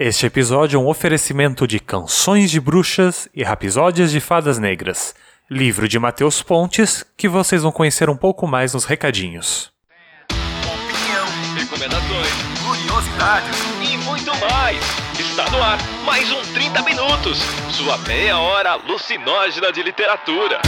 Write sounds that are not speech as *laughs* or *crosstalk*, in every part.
Este episódio é um oferecimento de Canções de Bruxas e Rapisódias de Fadas Negras, livro de Matheus Pontes, que vocês vão conhecer um pouco mais nos recadinhos. Opinião, recomendações, curiosidades e muito mais. Está no ar mais um 30 Minutos, sua meia hora alucinógena de literatura.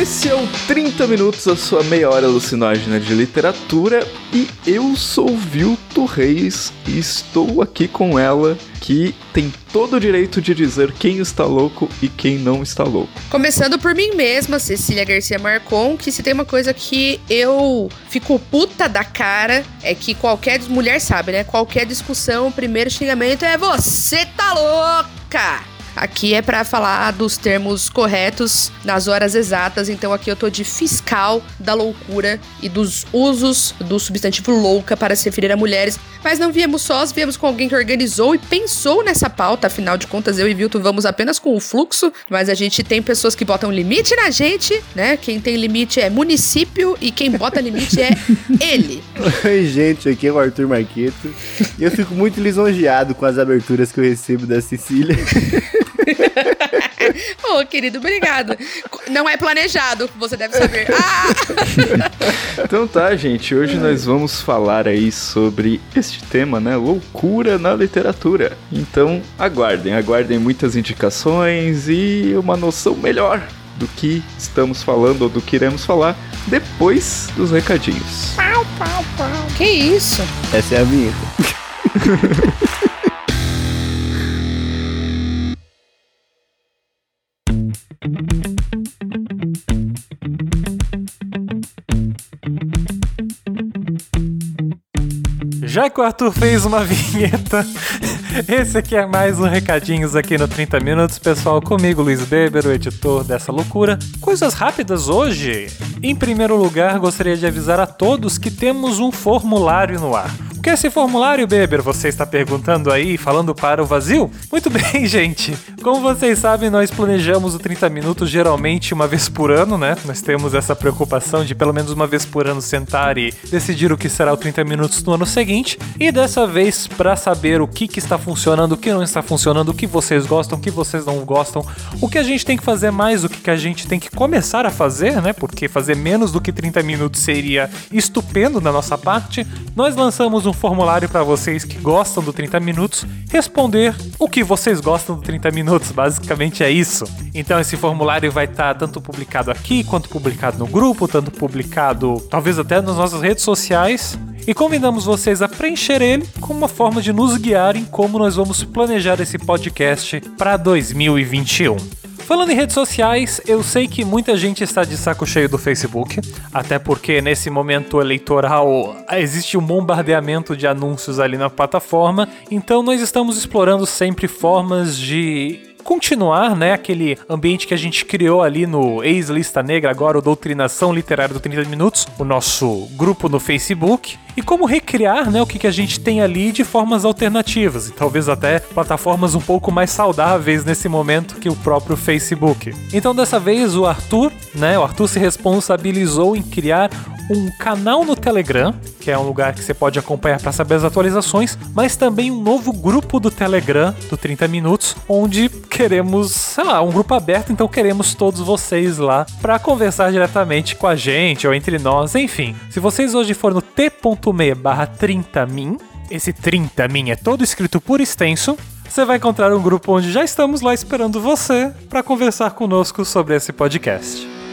Esse é o 30 Minutos, a sua meia hora alucinógena de literatura. E eu sou Vilto Reis e estou aqui com ela, que tem todo o direito de dizer quem está louco e quem não está louco. Começando por mim mesma, Cecília Garcia Marcon, que se tem uma coisa que eu fico puta da cara, é que qualquer mulher sabe, né? Qualquer discussão, o primeiro xingamento é você tá louca! Aqui é para falar dos termos corretos nas horas exatas, então aqui eu tô de fiscal da loucura e dos usos do substantivo louca para se referir a mulheres. Mas não viemos sós, viemos com alguém que organizou e pensou nessa pauta, afinal de contas eu e Vilto vamos apenas com o fluxo, mas a gente tem pessoas que botam limite na gente, né? Quem tem limite é município e quem bota limite é *laughs* ele. Oi, gente, aqui é o Arthur Marqueto. E eu fico muito lisonjeado com as aberturas que eu recebo da Cecília. *laughs* *laughs* Ô, oh, querido, obrigado. Não é planejado, você deve saber. Ah! *laughs* então tá, gente. Hoje nós vamos falar aí sobre este tema, né? Loucura na literatura. Então, aguardem, aguardem muitas indicações e uma noção melhor do que estamos falando ou do que iremos falar depois dos recadinhos. Pau, pau, pau. Que isso? Essa é a vinheta. *laughs* Já que o Arthur fez uma *laughs* vinheta, esse aqui é mais um recadinhos aqui no 30 Minutos, pessoal. Comigo, Luiz Beber, o editor dessa loucura. Coisas rápidas hoje. Em primeiro lugar, gostaria de avisar a todos que temos um formulário no ar. O que é esse formulário, Beber? Você está perguntando aí, falando para o vazio? Muito *laughs* bem, gente. Como vocês sabem, nós planejamos o 30 minutos geralmente uma vez por ano, né? Nós temos essa preocupação de pelo menos uma vez por ano sentar e decidir o que será o 30 minutos no ano seguinte. E dessa vez, para saber o que, que está funcionando, o que não está funcionando, o que vocês gostam, o que vocês não gostam, o que a gente tem que fazer mais, o que, a gente tem que começar a fazer, né? Porque fazer menos do que 30 minutos seria estupendo da nossa parte. Nós lançamos um formulário para vocês que gostam do 30 minutos responder o que vocês gostam do 30 minutos minutos, *laughs* basicamente é isso. Então esse formulário vai estar tá tanto publicado aqui, quanto publicado no grupo, tanto publicado talvez até nas nossas redes sociais. E convidamos vocês a preencher ele como uma forma de nos guiar em como nós vamos planejar esse podcast para 2021. Falando em redes sociais, eu sei que muita gente está de saco cheio do Facebook, até porque nesse momento eleitoral existe um bombardeamento de anúncios ali na plataforma, então nós estamos explorando sempre formas de continuar, né, aquele ambiente que a gente criou ali no Ex-Lista Negra, agora o Doutrinação Literária do 30 Minutos, o nosso grupo no Facebook, e como recriar, né, o que, que a gente tem ali de formas alternativas, e talvez até plataformas um pouco mais saudáveis nesse momento que o próprio Facebook. Então dessa vez o Arthur, né, o Arthur se responsabilizou em criar um canal no Telegram, que é um lugar que você pode acompanhar para saber as atualizações, mas também um novo grupo do Telegram do 30 Minutos, onde queremos, sei lá, um grupo aberto, então queremos todos vocês lá para conversar diretamente com a gente ou entre nós, enfim. Se vocês hoje forem no t.me barra 30min, esse 30min é todo escrito por extenso, você vai encontrar um grupo onde já estamos lá esperando você para conversar conosco sobre esse podcast.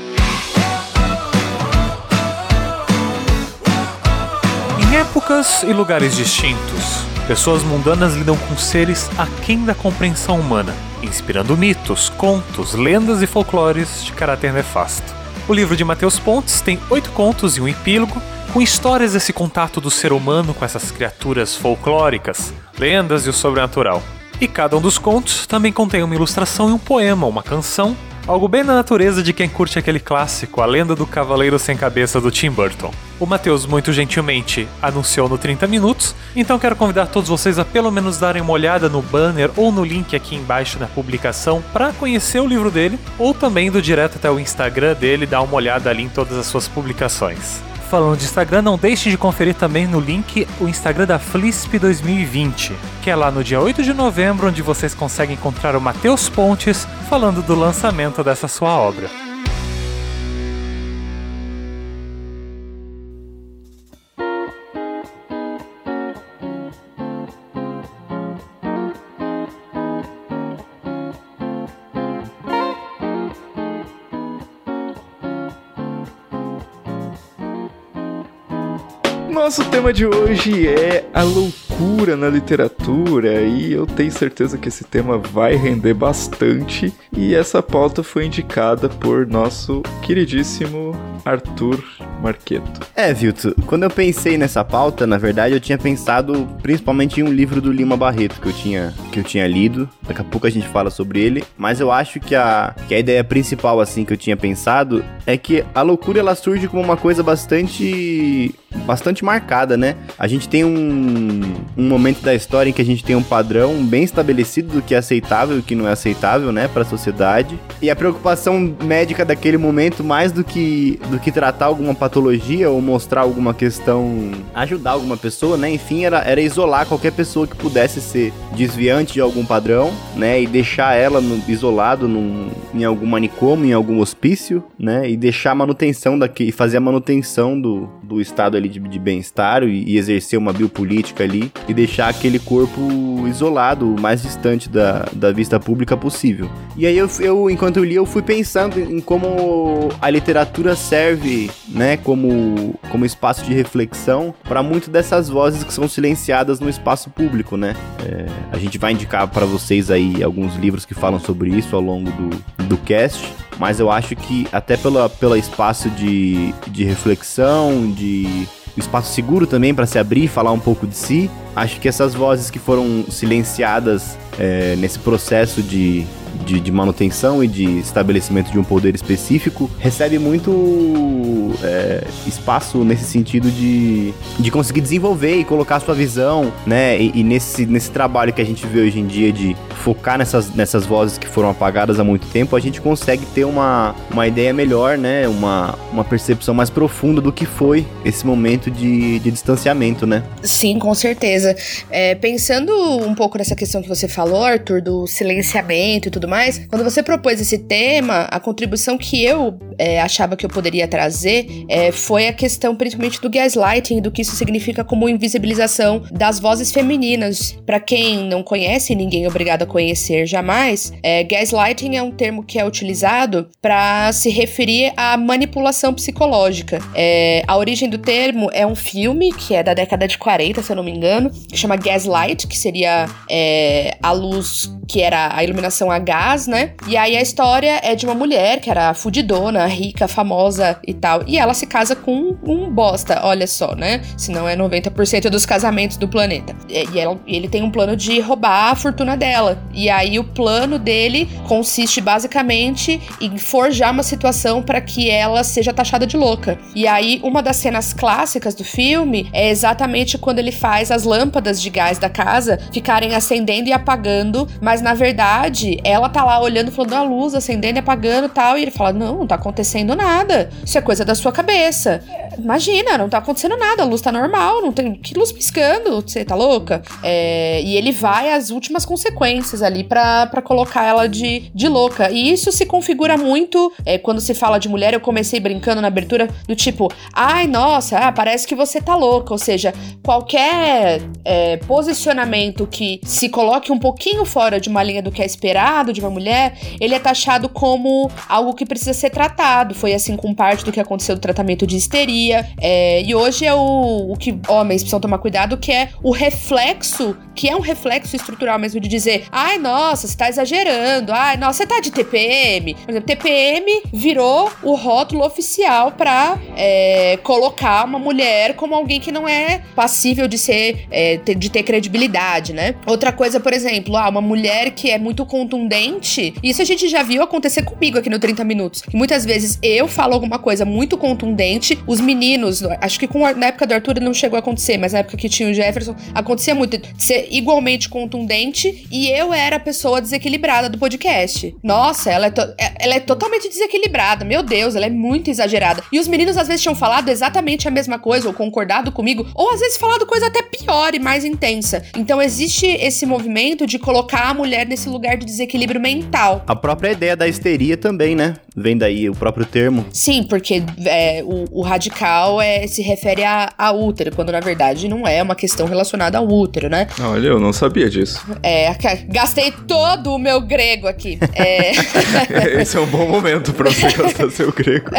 Épocas e lugares distintos, pessoas mundanas lidam com seres aquém da compreensão humana, inspirando mitos, contos, lendas e folclores de caráter nefasto. O livro de Mateus Pontes tem oito contos e um epílogo, com histórias desse contato do ser humano com essas criaturas folclóricas, lendas e o sobrenatural. E cada um dos contos também contém uma ilustração e um poema, uma canção, Algo bem na natureza de quem curte aquele clássico, A Lenda do Cavaleiro Sem Cabeça do Tim Burton. O Matheus, muito gentilmente, anunciou no 30 Minutos, então quero convidar todos vocês a pelo menos darem uma olhada no banner ou no link aqui embaixo na publicação para conhecer o livro dele, ou também indo direto até o Instagram dele, dar uma olhada ali em todas as suas publicações falando de Instagram, não deixe de conferir também no link o Instagram da Flisp 2020, que é lá no dia 8 de novembro, onde vocês conseguem encontrar o Matheus Pontes falando do lançamento dessa sua obra. Nosso tema de hoje é a loucura na literatura e eu tenho certeza que esse tema vai render bastante e essa pauta foi indicada por nosso queridíssimo Arthur Marqueto. É, Vilto, quando eu pensei nessa pauta, na verdade eu tinha pensado principalmente em um livro do Lima Barreto que eu tinha, que eu tinha lido. Daqui a pouco a gente fala sobre ele, mas eu acho que a, que a ideia principal assim que eu tinha pensado é que a loucura ela surge como uma coisa bastante bastante marcada, né? A gente tem um, um momento da história em que a gente tem um padrão bem estabelecido do que é aceitável e o que não é aceitável, né, para a sociedade. E a preocupação médica daquele momento mais do que do que tratar alguma patologia ou mostrar alguma questão, ajudar alguma pessoa, né? Enfim, era, era isolar qualquer pessoa que pudesse ser desviante de algum padrão, né? E deixar ela no, isolado num, em algum manicômio, em algum hospício, né? E deixar a manutenção daqui, fazer a manutenção do, do estado ali de, de bem-estar e, e, exercer uma biopolítica ali e deixar aquele corpo isolado, o mais distante da, da vista pública possível. E aí eu, eu, enquanto eu li, eu fui pensando em como a literatura serve, né, como, como espaço de reflexão para muitas dessas vozes que são silenciadas no espaço público, né? É, a gente vai indicar para vocês aí alguns livros que falam sobre isso ao longo do, do cast mas eu acho que até pela, pelo espaço de, de reflexão, de espaço seguro também para se abrir e falar um pouco de si, acho que essas vozes que foram silenciadas é, nesse processo de, de, de, manutenção e de estabelecimento de um poder específico, recebe muito é, espaço nesse sentido de, de conseguir desenvolver e colocar sua visão, né? E, e, nesse, nesse trabalho que a gente vê hoje em dia de focar nessas, nessas vozes que foram apagadas há muito tempo, a gente consegue ter uma, uma ideia melhor, né? Uma, uma percepção mais profunda do que foi esse momento de, de distanciamento, né? Sim, com certeza. É, pensando um pouco nessa questão que você falou, Arthur, do silenciamento e tudo mais, quando você propôs esse tema, a contribuição que eu é, achava que eu poderia trazer é, foi a questão principalmente do gaslighting, do que isso significa como invisibilização das vozes femininas. Para quem não conhece, ninguém é obrigado a conhecer jamais, é, gaslighting é um termo que é utilizado para se referir à manipulação psicológica. É, a origem do termo é um filme que é da década de 40, se eu não me engano, que chama Gaslight, que seria é, a luz que era a iluminação a gás, né? E aí a história é de uma mulher que era fudidona, rica, famosa e tal. E ela se casa com um bosta, olha só, né? Se não é 90% dos casamentos do planeta. E, ela, ele tem um plano de roubar a fortuna dela. E aí o plano dele consiste basicamente em forjar uma situação para que ela seja taxada de louca. E aí uma das cenas clássicas do filme é exatamente quando ele faz as lâmpadas de gás da casa ficarem acendendo e apagando, mas na verdade, ela tá lá olhando, falando a luz, acendendo e apagando tal. E ele fala: Não, não tá acontecendo nada. Isso é coisa da sua cabeça. Imagina, não tá acontecendo nada, a luz tá normal, não tem. Que luz piscando? Você tá louca? É, e ele vai às últimas consequências ali para colocar ela de, de louca. E isso se configura muito é, quando se fala de mulher. Eu comecei brincando na abertura do tipo: Ai, nossa, ah, parece que você tá louca. Ou seja, qualquer é, posicionamento que se coloque um pouquinho fora de uma linha do que é esperado de uma mulher, ele é taxado como algo que precisa ser tratado. Foi assim com parte do que aconteceu do tratamento de histeria. É, e hoje é o, o que homens precisam tomar cuidado, que é o reflexo que é um reflexo estrutural mesmo de dizer, ai, nossa, você tá exagerando, ai, nossa, você tá de TPM. Por exemplo, TPM virou o rótulo oficial pra é, colocar uma mulher como alguém que não é passível de ser, é, de ter credibilidade, né? Outra coisa, por exemplo, ah, uma mulher que é muito contundente, isso a gente já viu acontecer comigo aqui no 30 Minutos. Que muitas vezes eu falo alguma coisa muito contundente, os meninos, acho que com, na época do Arthur não chegou a acontecer, mas na época que tinha o Jefferson, acontecia muito de ser igualmente contundente e eu era a pessoa desequilibrada do podcast. Nossa, ela é, é, ela é totalmente desequilibrada, meu Deus, ela é muito exagerada. E os meninos às vezes tinham falado exatamente a mesma coisa, ou concordado comigo, ou às vezes falado coisa até pior e mais intensa. Então existe esse movimento de colocar a mulher nesse lugar de desequilíbrio mental. A própria ideia da histeria também, né? Vem daí o próprio termo. Sim, porque é, o, o, radical é, se refere a, a, útero, quando na verdade não é uma questão relacionada ao útero, né? Olha, eu não sabia disso. É, gastei todo o meu grego aqui. É... *laughs* Esse é um bom momento para você gastar seu grego.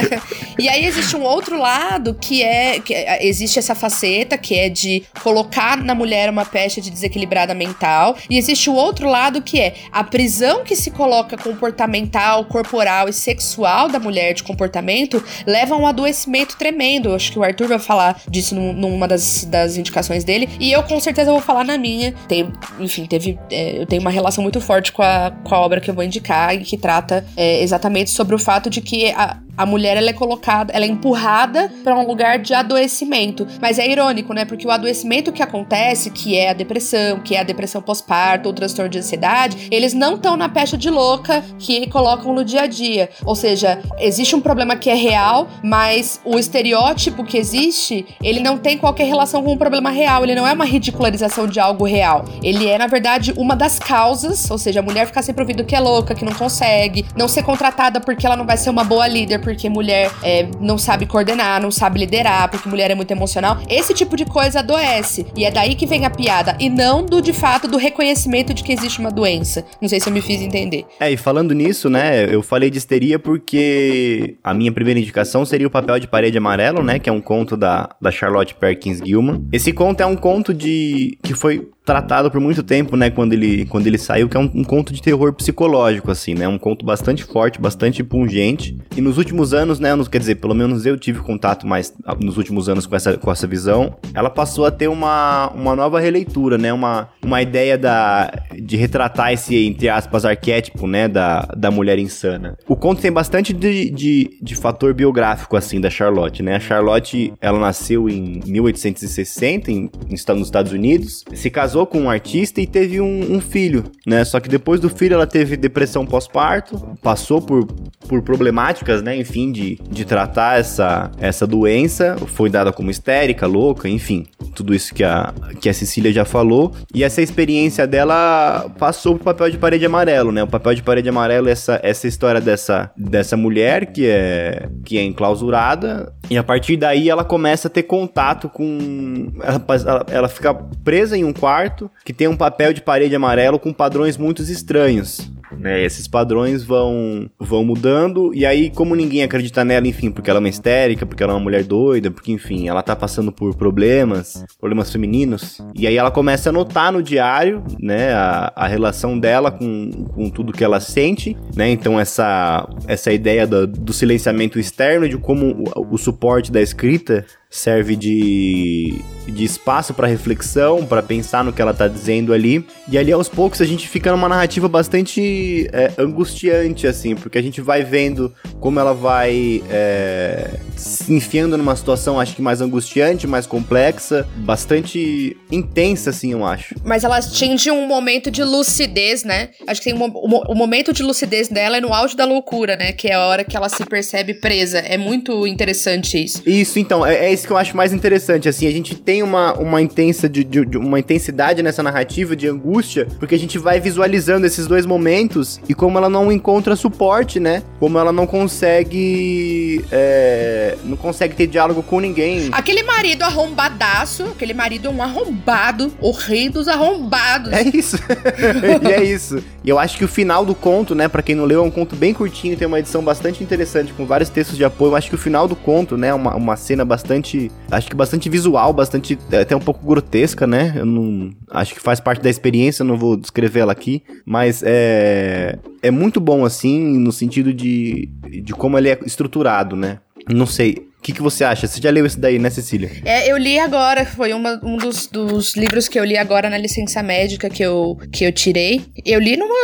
*laughs* e aí existe um outro lado que é, que é, existe essa faceta que é de colocar na mulher uma pecha de desequilibrada mental, e existe o outro lado que é a prisão que se coloca comportamental, corporal e sexual da mulher de comportamento leva a um adoecimento tremendo. Acho que o Arthur vai falar disso numa das, das indicações dele, e eu com certeza vou falar na minha. Tem, enfim, teve, é, eu tenho uma relação muito forte com a, com a obra que eu vou indicar e que trata é, exatamente sobre o fato de que a, a mulher ela é colocada, ela é empurrada para um lugar de adoecimento. Mas é irônico, né? Porque o adoecimento que acontece, que é a depressão, que é a depressão pós-parto, o transtorno de ansiedade, eles não estão na pecha de louca que colocam no dia a dia. Ou seja, existe um problema que é real, mas o estereótipo que existe, ele não tem qualquer relação com um problema real. Ele não é uma ridicularização de algo real. Ele é, na verdade, uma das causas, ou seja, a mulher ficar sempre ouvindo que é louca, que não consegue, não ser contratada porque ela não vai ser uma boa líder porque mulher é, não sabe coordenar, não sabe liderar, porque mulher é muito emocional. Esse tipo de coisa adoece. E é daí que vem a piada. E não do, de fato, do reconhecimento de que existe uma doença. Não sei se eu me fiz entender. É, e falando nisso, né, eu falei de histeria porque a minha primeira indicação seria o papel de parede amarelo, né, que é um conto da, da Charlotte Perkins Gilman. Esse conto é um conto de que foi tratado por muito tempo, né, quando ele, quando ele saiu, que é um, um, conto de terror psicológico, assim, né, um conto bastante forte, bastante pungente, e nos últimos anos, né, quer dizer, pelo menos eu tive contato mais nos últimos anos com essa, com essa visão, ela passou a ter uma, uma nova releitura, né, uma, uma ideia da, de retratar esse, entre aspas, arquétipo, né, da, da mulher insana. O conto tem bastante de, de, de fator biográfico, assim, da Charlotte, né, a Charlotte, ela nasceu em 1860 em, nos Estados Unidos, se casou casou com um artista e teve um, um, filho, né? Só que depois do filho ela teve depressão pós-parto, passou por, por problemáticas, né? Enfim, de, de tratar essa, essa doença, foi dada como histérica, louca, enfim, tudo isso que a, que a Cecília já falou. E essa experiência dela passou pro papel de parede amarelo, né? O papel de parede amarelo é essa, essa história dessa, dessa mulher que é, que é enclausurada, e a partir daí ela começa a ter contato com. Ela, ela, ela fica presa em um quarto que tem um papel de parede amarelo com padrões muito estranhos. Né? Esses padrões vão, vão mudando, e aí, como ninguém acredita nela, enfim, porque ela é uma histérica, porque ela é uma mulher doida, porque, enfim, ela tá passando por problemas, problemas femininos, e aí ela começa a notar no diário, né, a, a relação dela com, com tudo que ela sente, né? Então, essa, essa ideia do, do silenciamento externo, de como o, o suporte da escrita serve de, de espaço para reflexão, para pensar no que ela tá dizendo ali. E ali aos poucos a gente fica numa narrativa bastante é, angustiante, assim, porque a gente vai vendo como ela vai é, se enfiando numa situação, acho que mais angustiante, mais complexa, bastante intensa, assim, eu acho. Mas ela atinge um momento de lucidez, né? Acho que tem um, o, o momento de lucidez dela é no auge da loucura, né? Que é a hora que ela se percebe presa. É muito interessante isso. Isso, então, é, é isso que eu acho mais interessante, assim, a gente tem uma, uma intensa de, de, de, uma intensidade nessa narrativa de angústia, porque a gente vai visualizando esses dois momentos e como ela não encontra suporte, né? Como ela não consegue é, é, não consegue ter diálogo com ninguém. Aquele marido arrombadaço, aquele marido é um arrombado, o rei dos arrombados. É isso. *laughs* e é isso. E eu acho que o final do conto, né, para quem não leu, é um conto bem curtinho, tem uma edição bastante interessante, com vários textos de apoio. Eu acho que o final do conto, né, uma, uma cena bastante, acho que bastante visual, bastante, até um pouco grotesca, né? Eu não, acho que faz parte da experiência, não vou descrever ela aqui, mas é, é muito bom, assim, no sentido de, de como ele é estruturado, né? Não sei, que, que você acha? Você já leu esse daí, né, Cecília? É, eu li agora, foi uma, um dos, dos, livros que eu li agora na licença médica que eu, que eu tirei. Eu li numa,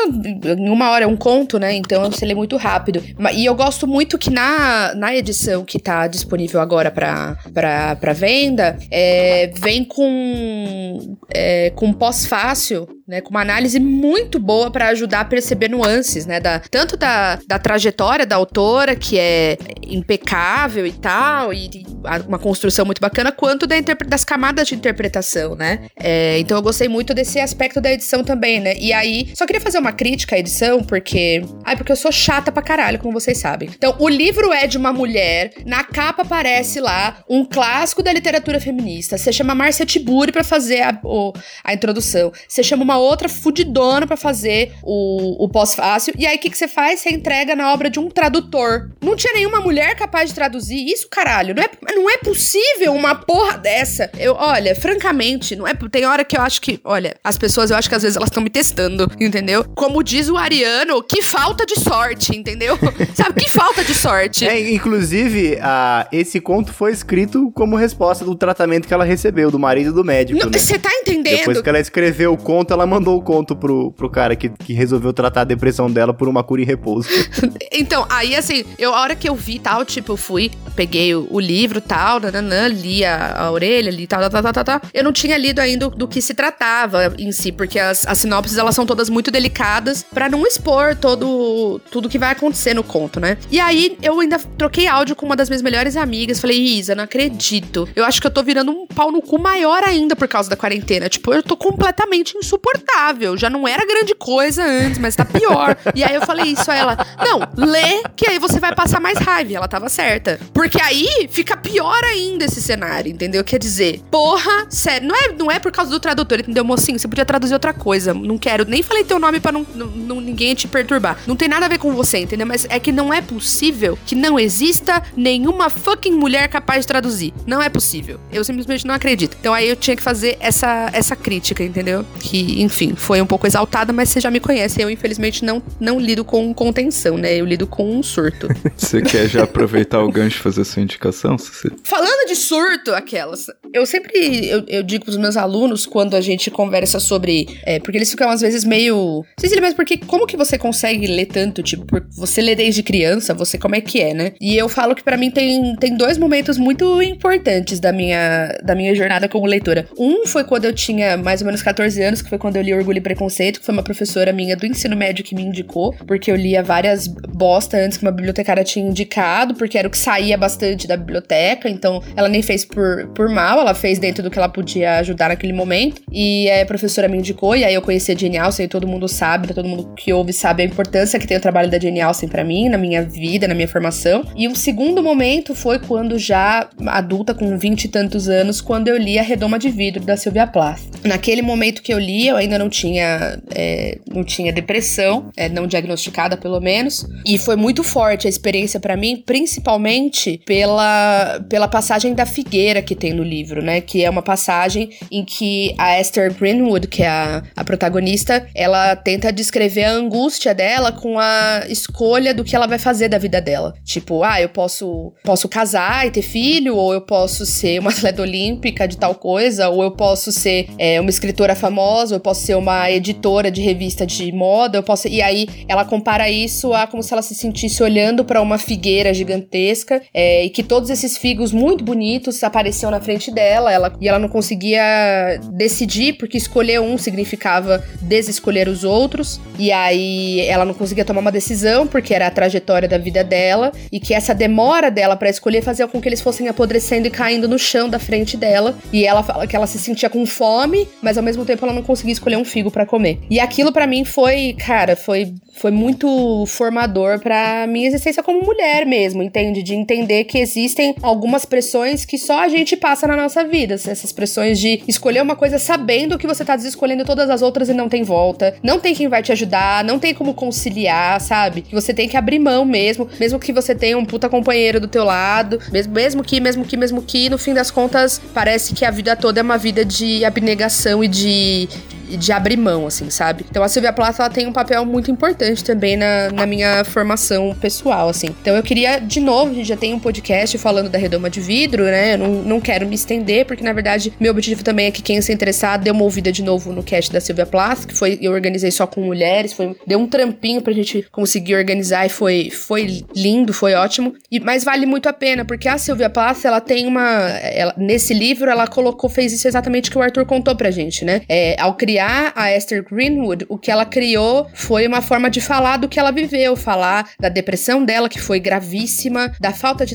em uma hora, um conto, né? Então eu sei muito rápido. E eu gosto muito que na, na edição que tá disponível agora pra, pra, pra venda, é, vem com, é, com pós-fácil né, com uma análise muito boa para ajudar a perceber nuances, né, da, tanto da, da trajetória da autora, que é impecável e tal, e, uma construção muito bacana, quanto da das camadas de interpretação, né? É, então eu gostei muito desse aspecto da edição também, né? E aí, só queria fazer uma crítica à edição, porque. Ai, porque eu sou chata pra caralho, como vocês sabem. Então, o livro é de uma mulher, na capa aparece lá um clássico da literatura feminista. Você chama Márcia Tiburi para fazer a, o, a introdução. Você chama uma outra fudidona para fazer o, o pós-fácil. E aí, o que, que você faz? Você entrega na obra de um tradutor. Não tinha nenhuma mulher capaz de traduzir isso, caralho. Não é, não é possível uma porra dessa. Eu, olha, francamente, não é. Tem hora que eu acho que, olha, as pessoas, eu acho que às vezes elas estão me testando, entendeu? Como diz o Ariano, que falta de sorte, entendeu? *laughs* Sabe, que falta de sorte. É, inclusive, a, esse conto foi escrito como resposta do tratamento que ela recebeu do marido do médico. Você né? tá entendendo? Depois que ela escreveu o conto, ela mandou o conto pro, pro cara que, que resolveu tratar a depressão dela por uma cura e repouso. *laughs* então, aí assim, eu, a hora que eu vi tal, tipo, eu fui, peguei o, o livro tal, nananã, li a, a orelha, li tal, tal, tal, tal, tal. Eu não tinha lido ainda do, do que se tratava em si, porque as, as sinopses, elas são todas muito delicadas para não expor todo tudo que vai acontecer no conto, né? E aí, eu ainda troquei áudio com uma das minhas melhores amigas, falei, Isa, não acredito. Eu acho que eu tô virando um pau no cu maior ainda por causa da quarentena. Tipo, eu tô completamente insuportável insuportável. Já não era grande coisa antes, mas tá pior. *laughs* e aí eu falei isso a ela: não, lê, que aí você vai passar mais raiva. E ela tava certa. Porque aí fica pior ainda esse cenário, entendeu? Quer dizer, porra, sério, não é, não é por causa do tradutor, entendeu, mocinho? Você podia traduzir outra coisa. Não quero, nem falei teu nome pra não, não, ninguém te perturbar. Não tem nada a ver com você, entendeu? Mas é que não é possível que não exista nenhuma fucking mulher capaz de traduzir. Não é possível. Eu simplesmente não acredito. Então aí eu tinha que fazer essa, essa crítica, entendeu? Que, enfim, foi um pouco exaltada, mas você já me conhece. Eu, infelizmente, não, não lido com contenção, né? Eu lido com um surto. *laughs* você quer já aproveitar o gancho e fazer sua indicação? Você... Falando de surto, aquelas. Eu sempre eu, eu digo pros meus alunos, quando a gente conversa sobre. É, porque eles ficam às vezes meio. Cecília, mas porque como que você consegue ler tanto? Tipo, você lê desde criança, você como é que é, né? E eu falo que para mim tem, tem dois momentos muito importantes da minha, da minha jornada como leitora. Um foi quando eu tinha mais ou menos 14 anos, que foi quando eu li Orgulho e Preconceito, que foi uma professora minha do ensino médio que me indicou, porque eu lia várias bosta antes que uma bibliotecária tinha indicado, porque era o que saía bastante da biblioteca, então ela nem fez por, por mal, ela fez dentro do que ela podia ajudar naquele momento. E a professora me indicou, e aí eu conheci a Jane Austen, e todo mundo sabe, todo mundo que ouve sabe a importância que tem o trabalho da Jane Austen para mim, na minha vida, na minha formação. E um segundo momento foi quando já adulta, com vinte e tantos anos, quando eu li A Redoma de Vidro, da Sylvia Plath. Naquele momento que eu li, eu ainda não tinha, é, não tinha depressão, é, não diagnosticada pelo menos. E foi muito forte a experiência para mim, principalmente pela, pela passagem da figueira que tem no livro, né? Que é uma passagem em que a Esther Greenwood, que é a, a protagonista, ela tenta descrever a angústia dela com a escolha do que ela vai fazer da vida dela. Tipo, ah, eu posso, posso casar e ter filho, ou eu posso ser uma *laughs* atleta olímpica de tal coisa, ou eu posso ser é, uma escritora famosa, ou eu posso ser uma editora de revista de moda, eu posso. E aí ela compara isso a como se ela se sentisse olhando para uma figueira gigantesca é, que todos esses figos muito bonitos apareciam na frente dela, ela, e ela não conseguia decidir porque escolher um significava desescolher os outros, e aí ela não conseguia tomar uma decisão porque era a trajetória da vida dela e que essa demora dela para escolher fazia com que eles fossem apodrecendo e caindo no chão da frente dela. E ela fala que ela se sentia com fome, mas ao mesmo tempo ela não conseguia escolher um figo para comer. E aquilo para mim foi, cara, foi foi muito formador para minha existência como mulher mesmo, entende? De entender que existem algumas pressões que só a gente passa na nossa vida. Essas pressões de escolher uma coisa sabendo que você tá desescolhendo todas as outras e não tem volta. Não tem quem vai te ajudar, não tem como conciliar, sabe? Que você tem que abrir mão mesmo, mesmo que você tenha um puta companheiro do teu lado, mesmo, mesmo que, mesmo que, mesmo que, no fim das contas, parece que a vida toda é uma vida de abnegação e de de abrir mão, assim, sabe? Então a Silvia Plath, ela tem um papel muito importante também na, na minha formação pessoal, assim. Então eu queria, de novo, a gente já tem um podcast falando da redoma de vidro, né? Eu não, não quero me estender, porque na verdade meu objetivo também é que quem se interessar dê uma ouvida de novo no cast da Silvia Plath, que foi, eu organizei só com mulheres, foi, deu um trampinho pra gente conseguir organizar e foi, foi lindo, foi ótimo. E, mas vale muito a pena, porque a Silvia Plath, ela tem uma. Ela, nesse livro, ela colocou, fez isso exatamente que o Arthur contou pra gente, né? É, ao criar a Esther Greenwood, o que ela criou foi uma forma de falar do que ela viveu, falar da depressão dela, que foi gravíssima, da falta de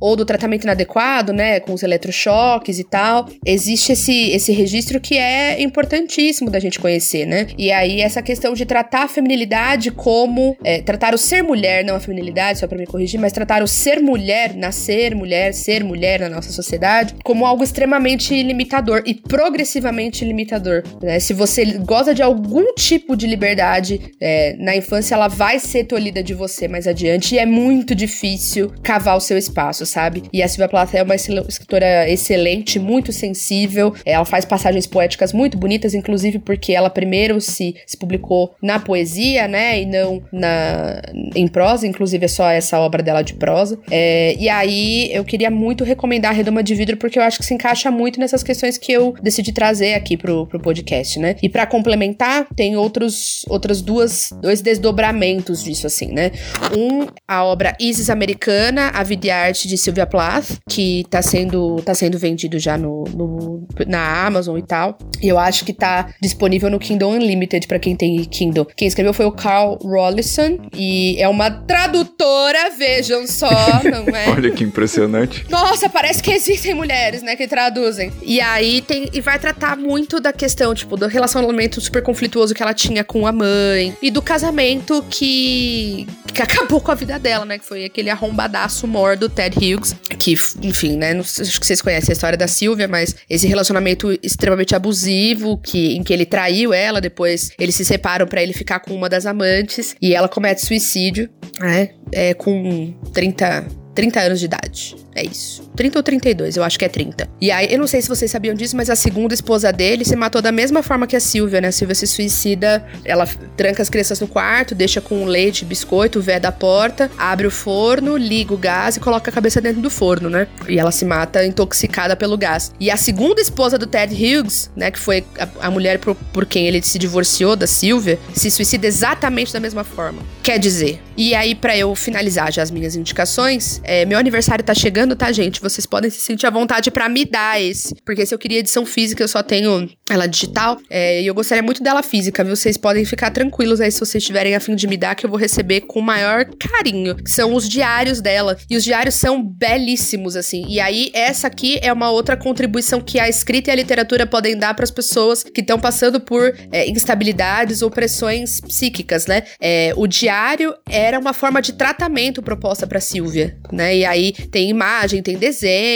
ou do tratamento inadequado, né, com os eletrochoques e tal. Existe esse, esse registro que é importantíssimo da gente conhecer, né? E aí essa questão de tratar a feminilidade como é, tratar o ser mulher, não a feminilidade, só para me corrigir, mas tratar o ser mulher, nascer mulher, ser mulher na nossa sociedade, como algo extremamente limitador e progressivamente limitador. Né? Se você gosta de algum tipo de liberdade é, na infância, ela vai ser tolhida de você mais adiante e é muito difícil cavar o seu espaço, sabe? E a Silvia Plath é uma escritora excelente, muito sensível. Ela faz passagens poéticas muito bonitas, inclusive porque ela primeiro se, se publicou na poesia, né? E não na, em prosa, inclusive é só essa obra dela de prosa. É, e aí eu queria muito recomendar a Redoma de Vidro, porque eu acho que se encaixa muito nessas questões que eu decidi trazer aqui pro, pro podcast, né? E para complementar, tem outros outras duas dois desdobramentos disso assim, né? Um, a obra Isis Americana, a vida e arte de Sylvia Plath, que tá sendo tá sendo vendido já no, no na Amazon e tal. E eu acho que tá disponível no Kindle Unlimited para quem tem Kindle. Quem escreveu foi o Carl Rollison e é uma tradutora, vejam só, *laughs* não é? Olha que impressionante. Nossa, parece que existem mulheres, né, que traduzem. E aí tem e vai tratar muito da questão tipo, do relacionamento super conflituoso que ela tinha com a mãe e do casamento que, que acabou com a vida dela, né? Que foi aquele arrombadaço mor do Ted Hughes, que, enfim, né? Não acho que vocês conhecem a história da Silvia, mas esse relacionamento extremamente abusivo, que, em que ele traiu ela, depois eles se separam para ele ficar com uma das amantes e ela comete suicídio, né? É, com 30, 30 anos de idade. É isso. 30 ou 32, eu acho que é 30. E aí, eu não sei se vocês sabiam disso, mas a segunda esposa dele se matou da mesma forma que a Silvia, né? A Silvia se suicida, ela tranca as crianças no quarto, deixa com leite, biscoito, veda a porta, abre o forno, liga o gás e coloca a cabeça dentro do forno, né? E ela se mata intoxicada pelo gás. E a segunda esposa do Ted Hughes, né, que foi a, a mulher por, por quem ele se divorciou da Silvia, se suicida exatamente da mesma forma. Quer dizer, e aí para eu finalizar já as minhas indicações, é, meu aniversário tá chegando, tá, gente? vocês podem se sentir à vontade para me dar esse. Porque se eu queria edição física, eu só tenho ela digital. É, e eu gostaria muito dela física, viu? Vocês podem ficar tranquilos aí se vocês estiverem a fim de me dar, que eu vou receber com o maior carinho. Que são os diários dela. E os diários são belíssimos, assim. E aí, essa aqui é uma outra contribuição que a escrita e a literatura podem dar para as pessoas que estão passando por é, instabilidades ou pressões psíquicas, né? É, o diário era uma forma de tratamento proposta para Silvia, né? E aí tem imagem, tem desenho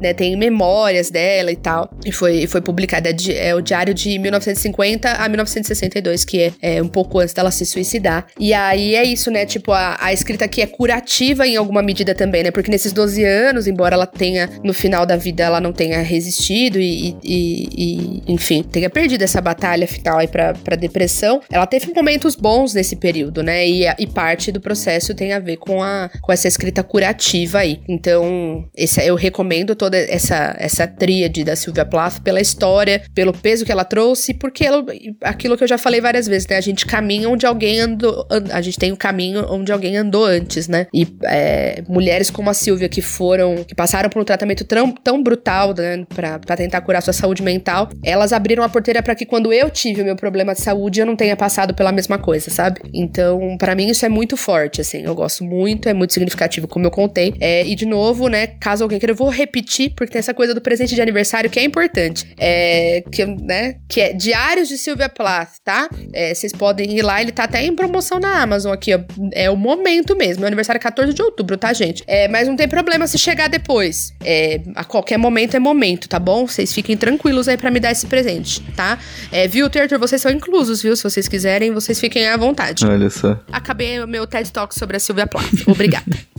né? Tem memórias dela e tal. E foi, foi publicada, é o diário de 1950 a 1962, que é, é, um pouco antes dela se suicidar. E aí é isso, né? Tipo, a, a escrita aqui é curativa em alguma medida também, né? Porque nesses 12 anos, embora ela tenha, no final da vida, ela não tenha resistido e, e, e enfim, tenha perdido essa batalha final aí pra, pra depressão, ela teve momentos bons nesse período, né? E, e parte do processo tem a ver com, a, com essa escrita curativa aí. Então, esse esse, eu recomendo toda essa, essa tríade da Sylvia Plath pela história, pelo peso que ela trouxe, porque ela, aquilo que eu já falei várias vezes, né? A gente caminha onde alguém andou, a gente tem o um caminho onde alguém andou antes, né? E é, mulheres como a Silvia que foram, que passaram por um tratamento tão, tão brutal, né? Pra, pra tentar curar sua saúde mental, elas abriram a porteira para que quando eu tive o meu problema de saúde, eu não tenha passado pela mesma coisa, sabe? Então, para mim isso é muito forte, assim. Eu gosto muito, é muito significativo, como eu contei. É, e de novo, né? Caso alguém queira, eu vou repetir, porque tem essa coisa do presente de aniversário que é importante. É, que, né, que é Diários de Silvia Plath, tá? É, vocês podem ir lá, ele tá até em promoção na Amazon aqui, ó. É o momento mesmo. Meu aniversário é 14 de outubro, tá, gente? É, mas não tem problema se chegar depois. É, a qualquer momento é momento, tá bom? Vocês fiquem tranquilos aí para me dar esse presente, tá? É, viu, Tertor? Vocês são inclusos, viu? Se vocês quiserem, vocês fiquem à vontade. Olha só. Acabei o meu TED Talk sobre a Silvia Plath. Obrigada. *laughs*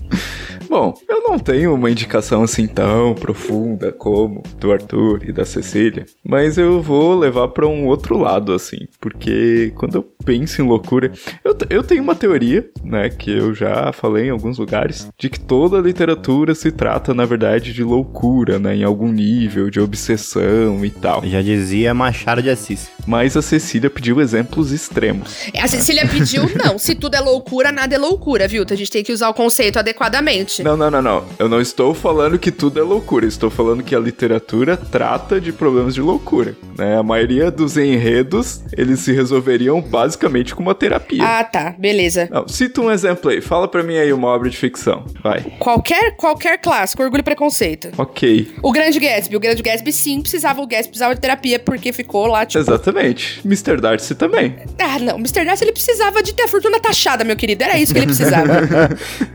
Bom, eu não tenho uma indicação assim tão profunda como do Arthur e da Cecília, mas eu vou levar para um outro lado, assim, porque quando eu penso em loucura, eu, eu tenho uma teoria, né, que eu já falei em alguns lugares, de que toda literatura se trata, na verdade, de loucura, né, em algum nível, de obsessão e tal. Já dizia Machado de Assis. Mas a Cecília pediu exemplos extremos. A Cecília pediu, não, se tudo é loucura, nada é loucura, viu? A gente tem que usar o conceito adequadamente. Não, não, não, não. Eu não estou falando que tudo é loucura. Estou falando que a literatura trata de problemas de loucura. Né? A maioria dos enredos, eles se resolveriam basicamente com uma terapia. Ah, tá. Beleza. Não, cita um exemplo aí. Fala pra mim aí uma obra de ficção. Vai. Qualquer, qualquer clássico, Orgulho e Preconceito. Ok. O Grande Gatsby. O Grande Gatsby, sim, precisava. O Gatsby precisava de terapia porque ficou lá, tipo... Exatamente. Mr. Darcy também. Ah, não. Mr. Darcy, ele precisava de ter a fortuna taxada, meu querido. Era isso que ele precisava. *laughs*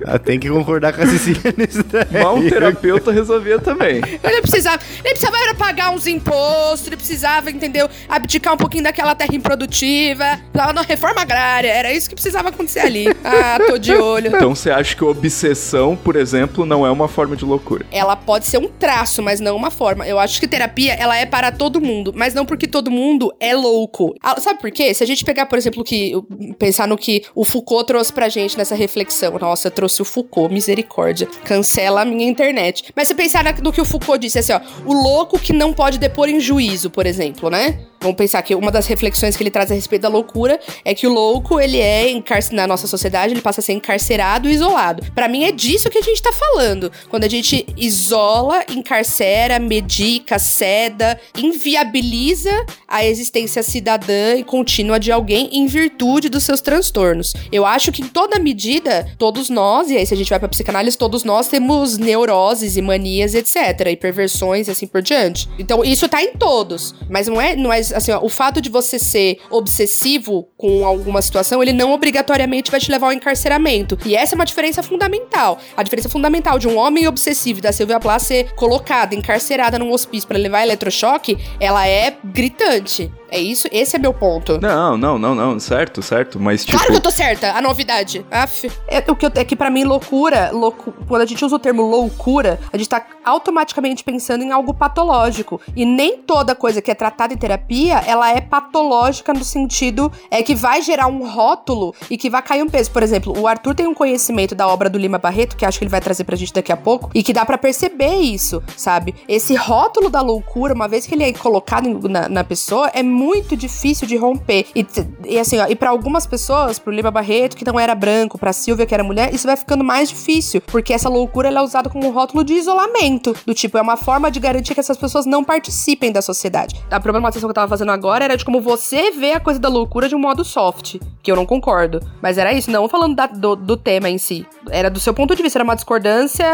Ah, Tem que concordar com a Cecília nisso daí. *laughs* Mas um terapeuta resolvia também. Ele precisava, ele precisava era pagar uns impostos, ele precisava, entendeu? Abdicar um pouquinho daquela terra improdutiva, de uma reforma agrária, era isso que precisava acontecer ali. *laughs* Ah, tô de olho. Então você acha que obsessão, por exemplo, não é uma forma de loucura? Ela pode ser um traço, mas não uma forma. Eu acho que terapia, ela é para todo mundo, mas não porque todo mundo é louco. Ah, Sabe por quê? Se a gente pegar, por exemplo, que pensar no que o Foucault trouxe pra gente nessa reflexão. Nossa, trouxe o Foucault, misericórdia. Cancela a minha internet. Mas se pensar no que o Foucault disse assim, ó, o louco que não pode depor em juízo, por exemplo, né? Vamos pensar que uma das reflexões que ele traz a respeito da loucura é que o louco, ele é na nossa sociedade, ele passa a ser encarcerado e isolado. Pra mim é disso que a gente tá falando. Quando a gente isola, encarcera, medica, ceda, inviabiliza a existência cidadã e contínua de alguém em virtude dos seus transtornos. Eu acho que em toda medida, todos nós, e aí se a gente vai pra psicanálise, todos nós temos neuroses e manias, etc, e perversões e assim por diante. Então isso tá em todos, mas não é, não é assim, ó, o fato de você ser obsessivo com alguma situação, ele não obrigatoriamente vai te levar ao encarceramento. E essa é uma diferença fundamental. A diferença fundamental de um homem obsessivo da Silvia Plath ser colocada, encarcerada num hospício para levar eletrochoque, ela é gritante. É isso, esse é meu ponto. Não, não, não, não, certo, certo, mas tipo. Claro que eu tô certa, a novidade. Aff. É, o que eu, é que pra mim, loucura, loucu, quando a gente usa o termo loucura, a gente tá automaticamente pensando em algo patológico. E nem toda coisa que é tratada em terapia, ela é patológica no sentido é que vai gerar um rótulo e que vai cair um peso. Por exemplo, o Arthur tem um conhecimento da obra do Lima Barreto, que acho que ele vai trazer pra gente daqui a pouco, e que dá pra perceber isso, sabe? Esse rótulo da loucura, uma vez que ele é colocado na, na pessoa, é muito difícil de romper. E, e assim, ó, e para algumas pessoas, pro Lima Barreto, que não era branco, pra Silvia, que era mulher, isso vai ficando mais difícil, porque essa loucura ela é usada como um rótulo de isolamento. Do tipo, é uma forma de garantir que essas pessoas não participem da sociedade. A problematização que eu tava fazendo agora era de como você vê a coisa da loucura de um modo soft, que eu não concordo. Mas era isso, não falando da- do, do tema em si. Era do seu ponto de vista, era uma discordância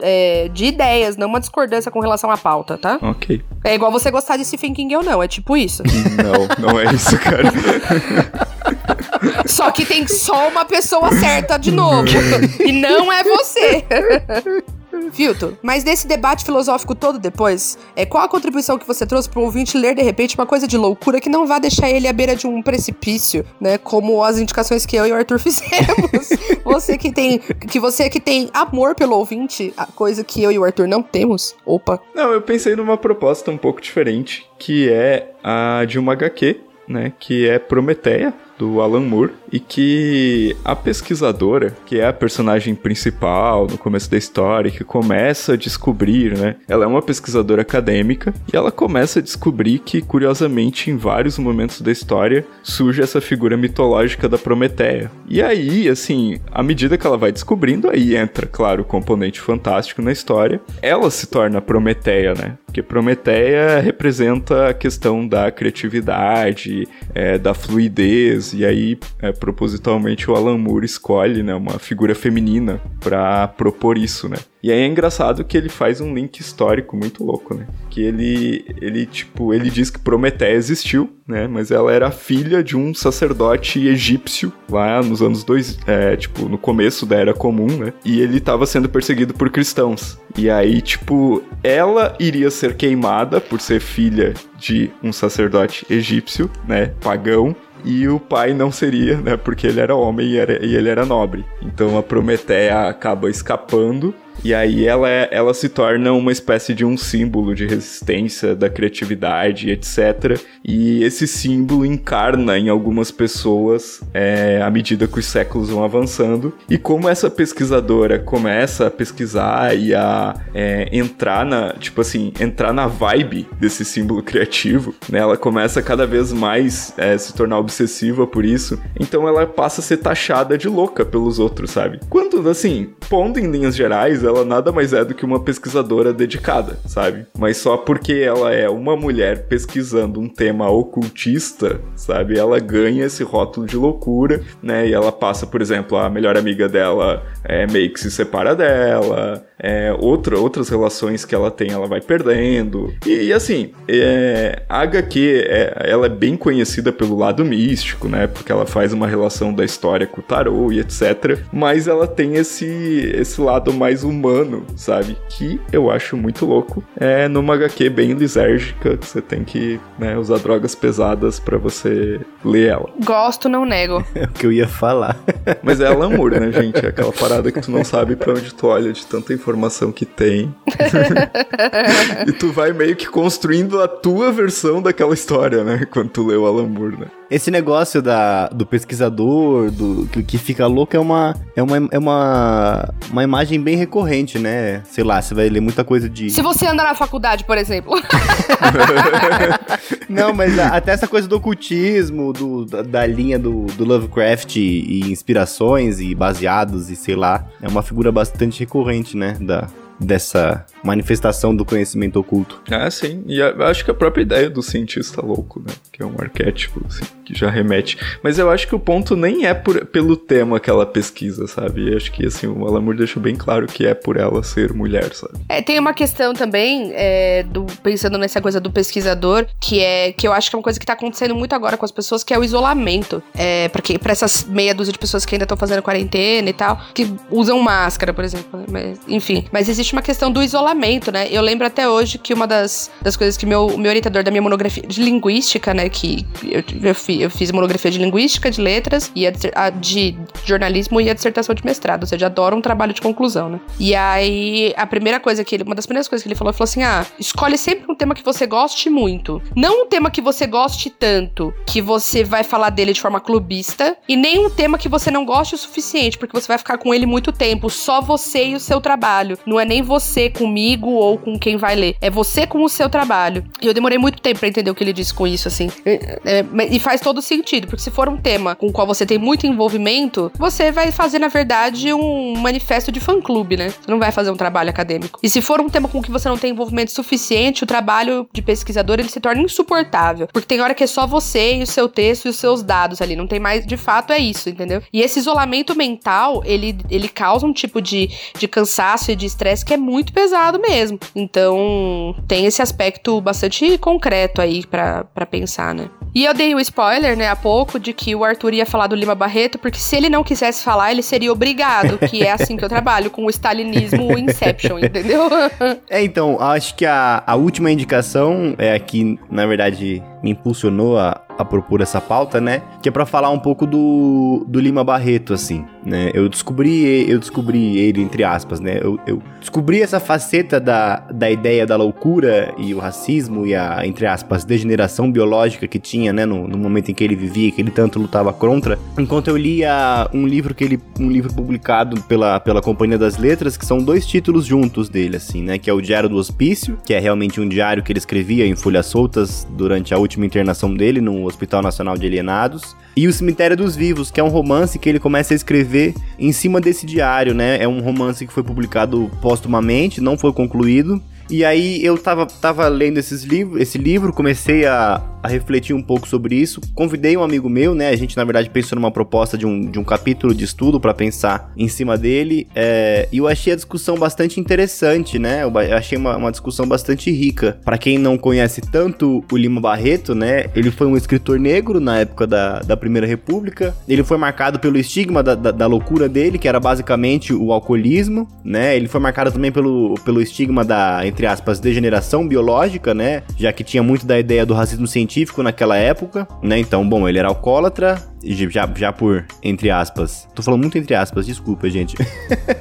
é, de ideias, não uma discordância com relação à pauta, tá? Ok. É igual você gostar de Stephen King ou não, é tipo isso. *laughs* Não, não é isso, cara. Só que tem só uma pessoa certa de novo. e não é você. Filtro, mas desse debate filosófico todo depois, é, qual a contribuição que você trouxe pro ouvinte ler de repente uma coisa de loucura que não vá deixar ele à beira de um precipício, né? Como as indicações que eu e o Arthur *laughs* fizemos. você que tem. Que você que tem amor pelo ouvinte, a coisa que eu e o Arthur não temos. Opa. Não, eu pensei numa proposta um pouco diferente, que é a de uma HQ, né? Que é Prometeia, do Alan Moore, e que a pesquisadora, que é a personagem principal no começo da história, que começa a descobrir, né? Ela é uma pesquisadora acadêmica e ela começa a descobrir que, curiosamente, em vários momentos da história, surge essa figura mitológica da Prometeia. E aí, assim, à medida que ela vai descobrindo, aí entra, claro, o componente fantástico na história, ela se torna Prometeia, né? Porque Prometeia representa a questão da criatividade, é, da fluidez, e aí, é, propositalmente, o Alan Moore escolhe, né, uma figura feminina para propor isso, né. E aí é engraçado que ele faz um link histórico muito louco, né? Que ele, ele tipo, ele diz que Prometeia existiu, né? Mas ela era filha de um sacerdote egípcio lá nos anos dois, é, tipo, no começo da Era Comum, né? E ele estava sendo perseguido por cristãos. E aí, tipo, ela iria ser queimada por ser filha de um sacerdote egípcio, né? Pagão e o pai não seria, né? Porque ele era homem e, era, e ele era nobre. Então a Prometeia acaba escapando e aí ela, é, ela se torna uma espécie de um símbolo de resistência, da criatividade, etc. E esse símbolo encarna em algumas pessoas é, à medida que os séculos vão avançando. E como essa pesquisadora começa a pesquisar e a é, entrar na, tipo assim, entrar na vibe desse símbolo criativo, né? Ela começa cada vez mais é, se tornar obsessiva por isso. Então ela passa a ser taxada de louca pelos outros, sabe? Quando, assim, pondo em linhas gerais, ela nada mais é do que uma pesquisadora dedicada, sabe? Mas só porque ela é uma mulher pesquisando um tema ocultista, sabe? Ela ganha esse rótulo de loucura, né? E ela passa, por exemplo, a melhor amiga dela é meio que se separa dela, é, outra, outras relações que ela tem ela vai perdendo. E, e assim, é, a HQ é, ela é bem conhecida pelo lado místico, né? Porque ela faz uma relação da história com o tarô e etc. Mas ela tem esse, esse lado mais humano, sabe? Que eu acho muito louco. É numa HQ bem lisérgica, você tem que né, usar drogas pesadas para você ler ela. Gosto, não nego. *laughs* É o que eu ia falar. Mas é amor, né, gente? É aquela parada que tu não sabe para onde tu olha de tanta informação que tem. *laughs* e tu vai meio que construindo a tua versão daquela história, né? Quando tu lê o Alan Moore, né? Esse negócio da, do pesquisador, do que, que fica louco, é uma, é, uma, é uma, uma imagem bem recorrente, né? Sei lá, você vai ler muita coisa de. Se você anda na faculdade, por exemplo. *laughs* Não, mas a, até essa coisa do ocultismo, do, da, da linha do, do Lovecraft e, e inspirações e baseados e sei lá, é uma figura bastante recorrente, né? Da, dessa manifestação do conhecimento oculto. Ah, sim. E acho que a própria ideia do cientista louco, né? Que é um arquétipo, assim, que já remete. Mas eu acho que o ponto nem é por, pelo tema que ela pesquisa, sabe? Eu acho que, assim, o Alamur deixa bem claro que é por ela ser mulher, sabe? É, tem uma questão também, é, do, pensando nessa coisa do pesquisador, que é que eu acho que é uma coisa que tá acontecendo muito agora com as pessoas, que é o isolamento. É, pra, que, pra essas meia dúzia de pessoas que ainda estão fazendo quarentena e tal, que usam máscara, por exemplo. Mas, enfim, mas existe uma questão do isolamento, né? Eu lembro até hoje que uma das, das coisas que meu, meu orientador da minha monografia de linguística, né? Que eu, eu, fiz, eu fiz monografia de linguística, de letras, e a, a, de jornalismo e a dissertação de mestrado. Ou seja, adoro um trabalho de conclusão, né? E aí, a primeira coisa que ele. Uma das primeiras coisas que ele falou, ele falou assim: ah, escolhe sempre um tema que você goste muito. Não um tema que você goste tanto, que você vai falar dele de forma clubista, e nem um tema que você não goste o suficiente, porque você vai ficar com ele muito tempo, só você e o seu trabalho. Não é nem você comigo ou com quem vai ler. É você com o seu trabalho. E eu demorei muito tempo para entender o que ele disse com isso, assim. É, e faz todo sentido, porque se for um tema com o qual você tem muito envolvimento, você vai fazer, na verdade, um manifesto de fã-clube, né? Você não vai fazer um trabalho acadêmico. E se for um tema com que você não tem envolvimento suficiente, o trabalho de pesquisador ele se torna insuportável. Porque tem hora que é só você e o seu texto e os seus dados ali. Não tem mais. De fato, é isso, entendeu? E esse isolamento mental, ele, ele causa um tipo de, de cansaço e de estresse que é muito pesado mesmo. Então, tem esse aspecto bastante concreto aí para pensar, né? E eu dei o spoiler, né, há pouco, de que o Arthur ia falar do Lima Barreto, porque se ele não quisesse falar, ele seria obrigado, que é assim que eu trabalho, com o stalinismo Inception, entendeu? *laughs* é, então, acho que a, a última indicação é a que, na verdade, me impulsionou a, a propor essa pauta, né? Que é para falar um pouco do, do Lima Barreto, assim, né? Eu descobri, eu descobri ele, entre aspas, né? Eu, eu descobri essa faceta da, da ideia da loucura e o racismo e a, entre aspas, degeneração biológica que tinha, né? No, no momento em que ele vivia, que ele tanto lutava contra. Enquanto eu lia um livro que ele, um livro publicado pela, pela Companhia das Letras, que são dois títulos juntos dele, assim, né? Que é o Diário do Hospício, que é realmente um diário que ele escrevia em folhas soltas durante a última internação dele no Hospital Nacional de Alienados. E O Cemitério dos Vivos, que é um romance que ele começa a escrever em cima desse diário, né? É um romance que foi publicado póstumamente, não foi concluído. E aí eu tava, tava lendo esses livros, esse livro, comecei a, a refletir um pouco sobre isso. Convidei um amigo meu, né? A gente, na verdade, pensou numa proposta de um, de um capítulo de estudo para pensar em cima dele. É, e eu achei a discussão bastante interessante, né? Eu achei uma, uma discussão bastante rica. Para quem não conhece tanto o Lima Barreto, né? Ele foi um escritor negro na época da, da Primeira República. Ele foi marcado pelo estigma da, da, da loucura dele, que era basicamente o alcoolismo, né? Ele foi marcado também pelo, pelo estigma da, entre aspas, degeneração biológica, né? Já que tinha muito da ideia do racismo científico naquela época, né? Então, bom, ele era alcoólatra, já, já por, entre aspas. Tô falando muito entre aspas, desculpa, gente.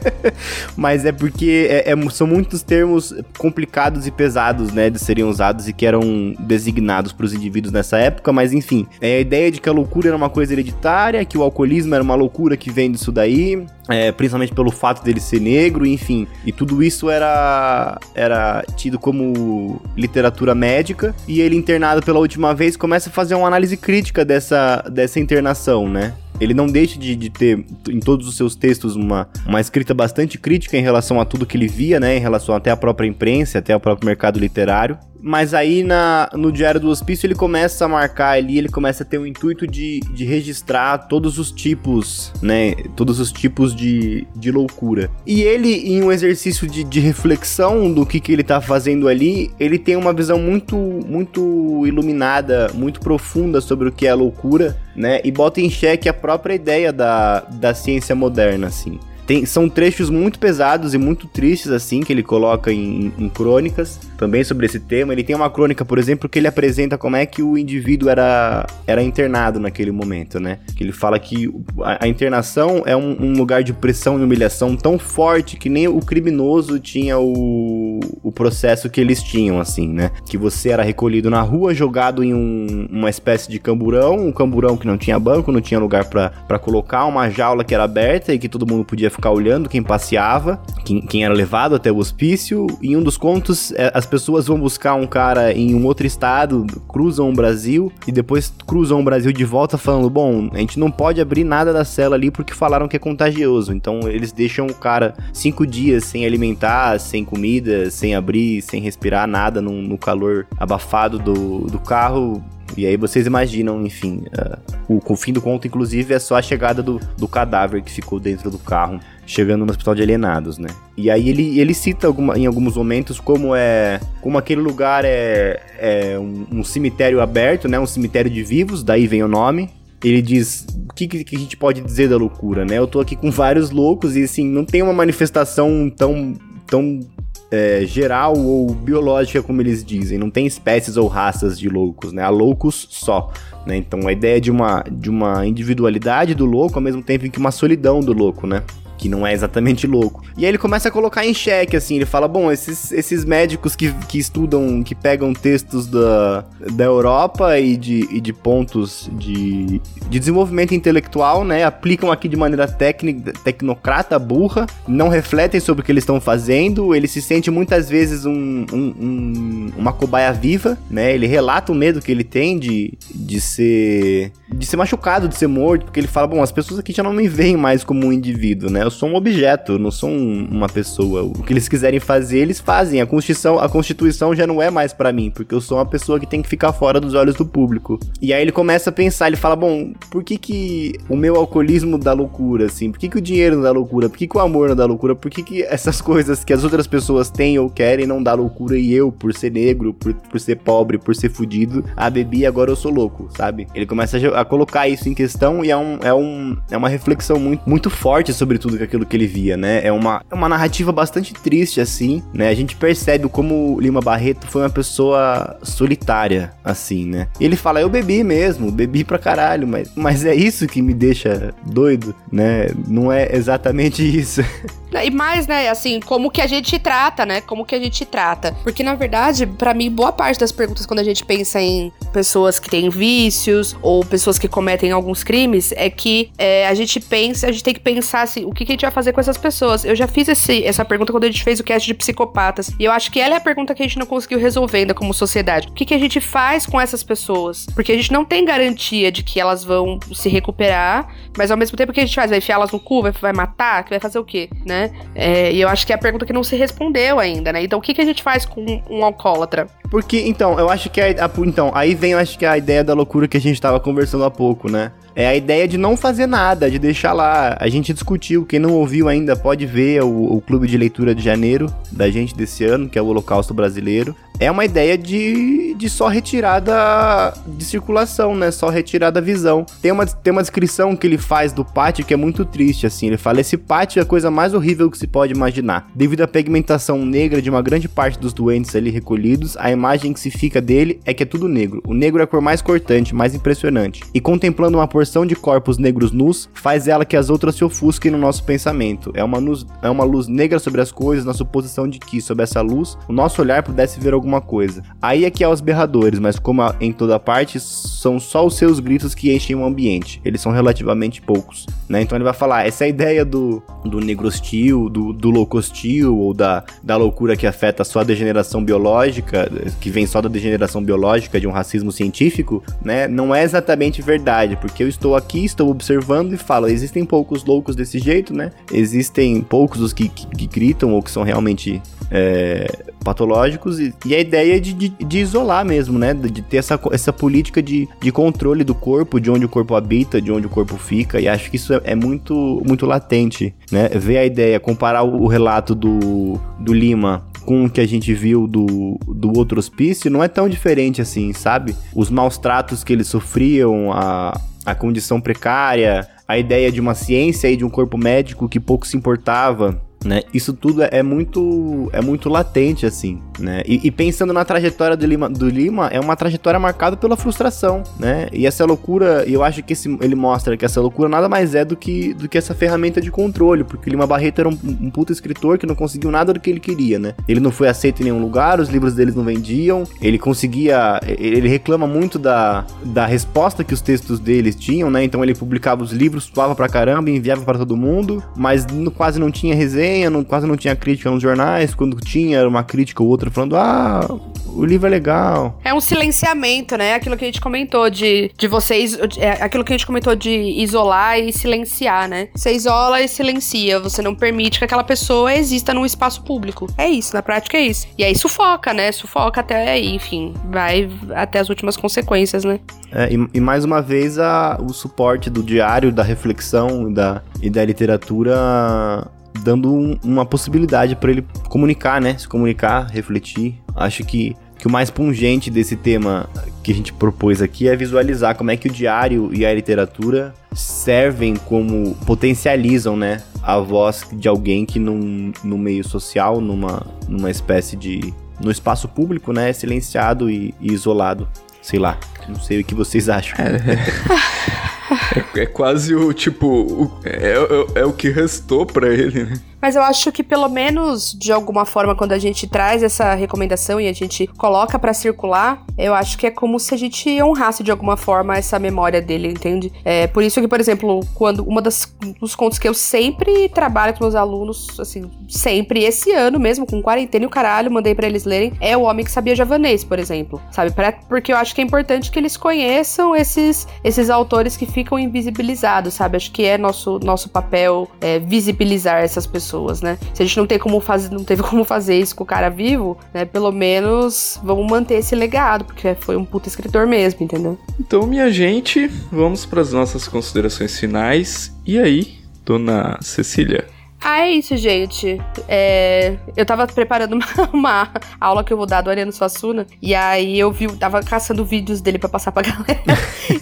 *laughs* Mas é porque é, é, são muitos termos complicados e pesados, né, de serem usados e que eram designados para os indivíduos nessa época, mas enfim, é a ideia de que a loucura era uma coisa hereditária, que o alcoolismo era uma loucura que vem disso daí, é, principalmente pelo fato dele ser negro, enfim, e tudo isso era, era tido como literatura médica, e ele internado pela última vez começa a fazer uma análise crítica dessa, dessa internação, né? Ele não deixa de, de, ter em todos os seus textos uma, uma escrita bastante crítica em relação a tudo que ele via, né? Em relação até à própria imprensa, até ao próprio mercado literário. Mas aí na, no Diário do Hospício ele começa a marcar ali, ele começa a ter o intuito de, de registrar todos os tipos, né? Todos os tipos de, de loucura. E ele, em um exercício de, de reflexão do que, que ele tá fazendo ali, ele tem uma visão muito, muito iluminada, muito profunda sobre o que é loucura, né? E bota em xeque a própria ideia da, da ciência moderna, assim. Tem, são trechos muito pesados e muito tristes, assim, que ele coloca em, em, crônicas, também sobre esse tema. Ele tem uma crônica, por exemplo, que ele apresenta como é que o indivíduo era, era internado naquele momento, né? Que ele fala que a, a internação é um, um, lugar de pressão e humilhação tão forte que nem o criminoso tinha o, o processo que eles tinham, assim, né? Que você era recolhido na rua, jogado em um, uma espécie de camburão, um camburão que não tinha banco, não tinha lugar para colocar, uma jaula que era aberta e que todo mundo podia ficar olhando quem passeava, quem, quem era levado até o hospício. Em um dos contos, é, as pessoas vão buscar um cara em um outro estado, cruzam o Brasil e depois cruzam o Brasil de volta falando: bom, a gente não pode abrir nada da cela ali porque falaram que é contagioso. Então eles deixam o cara cinco dias sem alimentar, sem comida, sem abrir, sem respirar nada no, no calor abafado do, do carro e aí vocês imaginam, enfim, uh, o, o fim do conto, inclusive, é só a chegada do, do cadáver que ficou dentro do carro, chegando no hospital de alienados, né? E aí ele, ele cita alguma, em alguns momentos como é como aquele lugar é, é um, um cemitério aberto, né? Um cemitério de vivos, daí vem o nome, ele diz: o que, que, a gente pode dizer da loucura, né? Eu tô aqui com vários loucos e assim, não tem uma manifestação tão, tão é, geral ou biológica, como eles dizem. Não tem espécies ou raças de loucos, né? Há loucos só. Né? Então a ideia de uma, de uma individualidade do louco ao mesmo tempo em que uma solidão do louco, né? Que não é exatamente louco. E aí ele começa a colocar em xeque, assim, ele fala, bom, esses, esses médicos que, que estudam, que pegam textos da, da Europa e de, e de pontos de, de desenvolvimento intelectual, né, aplicam aqui de maneira técnica, tecnocrata, burra, não refletem sobre o que eles estão fazendo, ele se sente muitas vezes um, um, um, uma cobaia viva, né, ele relata o medo que ele tem de, de ser de ser machucado, de ser morto, porque ele fala, bom, as pessoas aqui já não me veem mais como um indivíduo, né? Eu sou um objeto, eu não sou um, uma pessoa. O que eles quiserem fazer, eles fazem. A Constituição, a Constituição já não é mais para mim, porque eu sou uma pessoa que tem que ficar fora dos olhos do público. E aí ele começa a pensar, ele fala, bom, por que que o meu alcoolismo dá loucura, assim? Por que que o dinheiro não dá loucura? Por que que o amor não dá loucura? Por que que essas *laughs* coisas que as outras pessoas têm ou querem não dá loucura e eu, por ser negro, por, por ser pobre, por ser fudido, a bebi agora eu sou louco, sabe? Ele começa a a colocar isso em questão e é, um, é, um, é uma reflexão muito, muito forte sobre tudo aquilo que ele via, né? É uma, é uma narrativa bastante triste, assim, né? A gente percebe como Lima Barreto foi uma pessoa solitária, assim, né? E ele fala, eu bebi mesmo, bebi pra caralho, mas, mas é isso que me deixa doido, né? Não é exatamente *laughs* isso. E mais, né, assim, como que a gente trata, né? Como que a gente trata. Porque, na verdade, para mim, boa parte das perguntas quando a gente pensa em pessoas que têm vícios ou pessoas que cometem alguns crimes é que é, a gente pensa, a gente tem que pensar assim, o que, que, a gente vai fazer com essas pessoas? Eu já fiz esse, essa pergunta quando a gente fez o cast de psicopatas. E eu acho que ela é a pergunta que a gente não conseguiu resolver ainda como sociedade. O que, que a gente faz com essas pessoas? Porque a gente não tem garantia de que elas vão se recuperar, mas ao mesmo tempo que a gente faz? Vai enfiar elas no cu, vai, vai matar, que vai fazer o quê, né? É, e eu acho que é a pergunta que não se respondeu ainda, né? Então, o que, que a gente faz com um alcoólatra? Porque, então, eu acho que a, a, então, aí vem, eu acho que a ideia da loucura que a gente tava conversando há pouco, né? É a ideia de não fazer nada, de deixar lá. A gente discutiu, quem não ouviu ainda pode ver o, o clube de leitura de janeiro da gente desse ano, que é o Holocausto Brasileiro é uma ideia de, de só retirada de circulação, né? Só retirada da visão. Tem uma, tem uma descrição que ele faz do pátio que é muito triste, assim. Ele fala: esse pátio é a coisa mais horrível que se pode imaginar. Devido à pigmentação negra de uma grande parte dos doentes ali recolhidos, a imagem que se fica dele é que é tudo negro. O negro é a cor mais cortante, mais impressionante. E contemplando uma porção de corpos negros nus, faz ela que as outras se ofusquem no nosso pensamento. É uma luz, é uma luz negra sobre as coisas, na suposição de que, sob essa luz, o nosso olhar pudesse ver alguma coisa. Aí é que há os berradores, mas como em toda parte, são só os seus gritos que enchem o ambiente. Eles são relativamente poucos, né? Então ele vai falar, essa é ideia do, do negro hostil, do, do louco hostil, ou da, da loucura que afeta só a degeneração biológica, que vem só da degeneração biológica de um racismo científico, né? Não é exatamente verdade, porque eu estou aqui, estou observando e falo, existem poucos loucos desse jeito, né? Existem poucos os que, que, que gritam ou que são realmente é, patológicos e, e, a ideia de, de, de, isolar mesmo, né? De ter essa, essa política de, de controle do corpo, de onde o corpo habita, de onde o corpo fica, e acho que isso é, é muito, muito latente, né? Ver a ideia, comparar o, o relato do, do Lima com o que a gente viu do, do outro hospício, não é tão diferente assim, sabe? Os maus tratos que eles sofriam, a, a condição precária, a ideia de uma ciência e de um corpo médico que pouco se importava né? Isso tudo é muito é muito latente assim, né? E, e, pensando na trajetória do Lima, do Lima, é uma trajetória marcada pela frustração, né? E essa loucura, eu acho que esse, ele mostra que essa loucura nada mais é do que, do que essa ferramenta de controle, porque o Lima Barreto era um, um escritor que não conseguiu nada do que ele queria, né? Ele não foi aceito em nenhum lugar, os livros deles não vendiam, ele conseguia, ele reclama muito da, da resposta que os textos deles tinham, né? Então ele publicava os livros, suava pra caramba, enviava para todo mundo, mas quase não tinha resenha não, quase não tinha crítica nos jornais. Quando tinha, era uma crítica ou outra falando: ah, o livro é legal. É um silenciamento, né? Aquilo que a gente comentou de, de vocês. É aquilo que a gente comentou de isolar e silenciar, né? Você isola e silencia. Você não permite que aquela pessoa exista num espaço público. É isso, na prática é isso. E aí sufoca, né? Sufoca até aí, enfim. Vai até as últimas consequências, né? É, e, e, mais uma vez a, o suporte do diário, da reflexão da, e da literatura dando um, uma possibilidade para ele comunicar, né? Se comunicar, refletir. Acho que, que o mais pungente desse tema que a gente propôs aqui é visualizar como é que o diário e a literatura servem como potencializam, né, a voz de alguém que num, no meio social, numa, numa espécie de no espaço público, né, é silenciado e, e isolado. Sei lá, não sei o que vocês acham. É. *laughs* É, é, quase o tipo. O, é, é, é, o que restou para ele, né? Mas eu acho que pelo menos de alguma forma quando a gente traz essa recomendação e a gente coloca para circular, eu acho que é como se a gente honrasse de alguma forma essa memória dele, entende? É por isso que, por exemplo, quando uma das dos contos que eu sempre trabalho com meus alunos, assim, sempre esse ano mesmo com quarentena e o caralho, mandei para eles lerem, é O Homem que Sabia Javanês, por exemplo. Sabe? Pra, porque eu acho que é importante que eles conheçam esses esses autores que ficam invisibilizados, sabe? Acho que é nosso nosso papel é, visibilizar essas pessoas né? Se a gente não tem como fazer, não teve *laughs* como fazer isso com o cara vivo, né? Pelo menos vamos manter esse legado, porque foi um puta escritor mesmo, entendeu? Então, minha gente, vamos para as nossas considerações finais. E aí, dona Cecília? Ah, é isso, gente. É, eu tava preparando *laughs* uma, uma, aula que eu vou dar do Ariano Suassuna. E aí eu vi, tava caçando vídeos dele para passar pra *laughs* galera.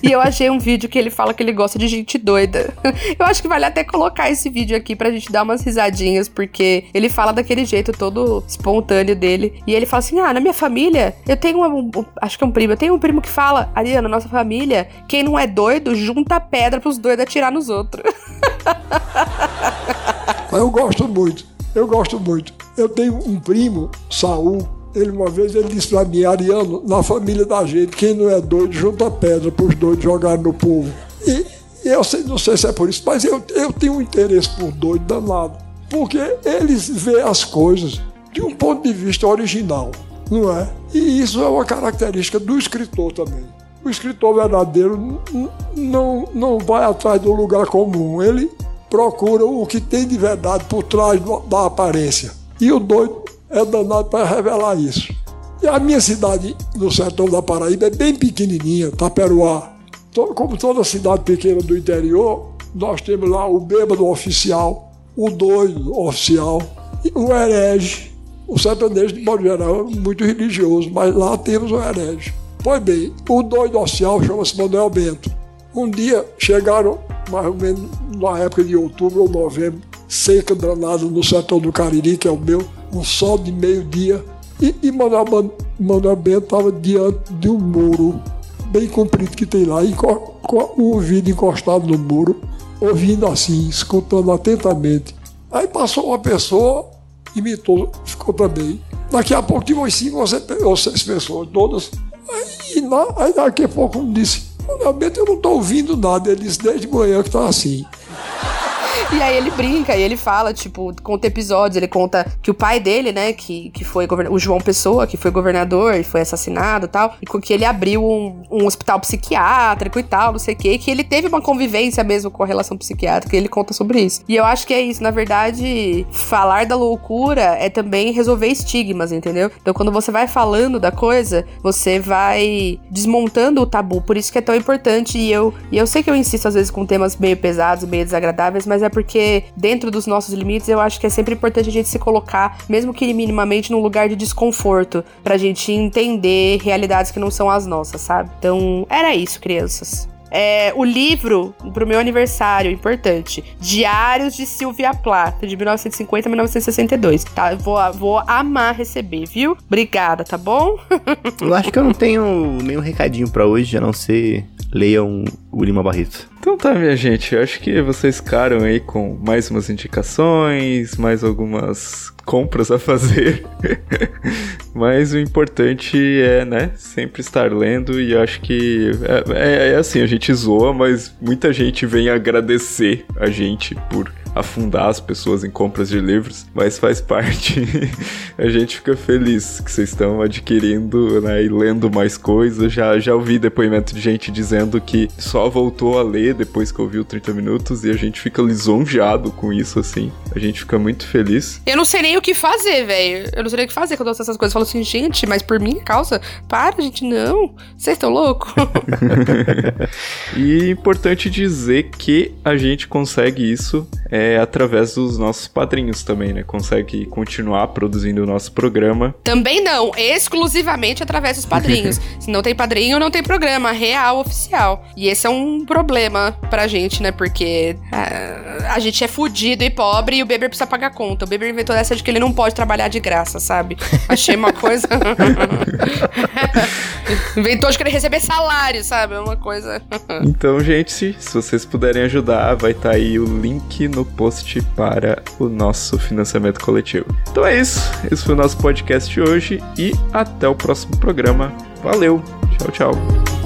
e eu achei um vídeo que ele fala que ele gosta de gente doida. *laughs* Eu acho que vale até colocar esse vídeo aqui pra gente dar umas risadinhas, porque ele fala daquele jeito todo espontâneo dele. E ele fala assim: ah, na minha família, eu tenho um, acho que é um primo, eu tenho um primo que fala, Ariano, nossa família, quem não é doido, junta pedra pros doidos atirar nos outros. Mas eu gosto muito, eu gosto muito. Eu tenho um primo, Saul, ele uma vez ele disse para mim, Ariano, na família da gente, quem não é doido, junta pedra para os doidos jogarem no povo. E, e eu sei, não sei se é por isso, mas eu, eu tenho um interesse por doido danado. Porque eles veem as coisas de um ponto de vista original, não é? E isso é uma característica do escritor também. O escritor verdadeiro não, não vai atrás do lugar comum, ele procura o que tem de verdade por trás da aparência. E o doido é danado para revelar isso. E a minha cidade no sertão da Paraíba é bem pequenininha, Taperuá. Como toda cidade pequena do interior, nós temos lá o bêbado oficial, o doido oficial, o herege. O sertanejo, de modo geral, é muito religioso, mas lá temos o herege. Pois bem, o doido oficial chama-se Manuel Bento. Um dia chegaram, mais ou menos na época de outubro ou novembro, seca danada no sertão do Cariri, que é o meu, um sol de meio-dia, e, e Bento estava diante de um muro bem comprido que tem lá, e com, com o ouvido encostado no muro, ouvindo assim, escutando atentamente. Aí passou uma pessoa, imitou, ficou também. Daqui a pouco tinha umas cinco ou seis pessoas, todas. Aí, na, aí daqui a pouco disse, realmente eu não estou ouvindo nada. Ele disse desde manhã que está assim. E aí ele brinca, e ele fala, tipo, conta episódios, ele conta que o pai dele, né, que, que foi o João Pessoa, que foi governador e foi assassinado e tal, e que ele abriu um, um hospital psiquiátrico e tal, não sei o quê, que ele teve uma convivência mesmo com a relação psiquiátrica, e ele conta sobre isso. E eu acho que é isso, na verdade, falar da loucura é também resolver estigmas, entendeu? Então quando você vai falando da coisa, você vai desmontando o tabu, por isso que é tão importante, e eu, e eu sei que eu insisto às vezes com temas meio pesados, meio desagradáveis, mas é porque porque dentro dos nossos limites eu acho que é sempre importante a gente se colocar, mesmo que minimamente, num lugar de desconforto, pra gente entender realidades que não são as nossas, sabe? Então, era isso, crianças. É, o livro pro meu aniversário, importante. Diários de Silvia Plata, de 1950 a 1962. Tá? Vou, vou amar receber, viu? Obrigada, tá bom? *laughs* eu acho que eu não tenho nenhum recadinho para hoje, a não ser leiam o Lima Barreto. Então tá, minha gente, eu acho que vocês ficaram aí com mais umas indicações, mais algumas compras a fazer. *laughs* Mas o importante é, né, sempre estar lendo e acho que é, é, é assim, a gente zoa, mas muita gente vem agradecer a gente por afundar as pessoas em compras de livros, mas faz parte. *laughs* a gente fica feliz que vocês estão adquirindo né, e lendo mais coisas. Já, já ouvi depoimento de gente dizendo que só voltou a ler depois que ouviu 30 minutos e a gente fica lisonjeado com isso, assim. A gente fica muito feliz. Eu não sei nem o que fazer, velho. Eu não sei nem o que fazer quando eu ouço essas coisas. Eu falo assim, gente, mas por minha causa, para, gente, não. Vocês estão loucos? *laughs* e é importante dizer que a gente consegue isso é, através dos nossos padrinhos também, né? Consegue continuar produzindo o nosso programa. Também não, exclusivamente através dos padrinhos. *laughs* Se não tem padrinho, não tem programa real, oficial. E esse é um problema pra gente, né? Porque uh, a gente é fudido e pobre e o Beber precisa pagar conta. O Beber inventou essa de que ele não pode trabalhar de graça, sabe? Achei uma coisa. *laughs* inventou de querer receber salário, sabe? É uma coisa. então, gente, se, se vocês puderem ajudar, vai estar tá aí o link no post para o nosso financiamento coletivo. Então é isso. Esse foi o nosso podcast de hoje e até o próximo programa. Valeu. Tchau, tchau.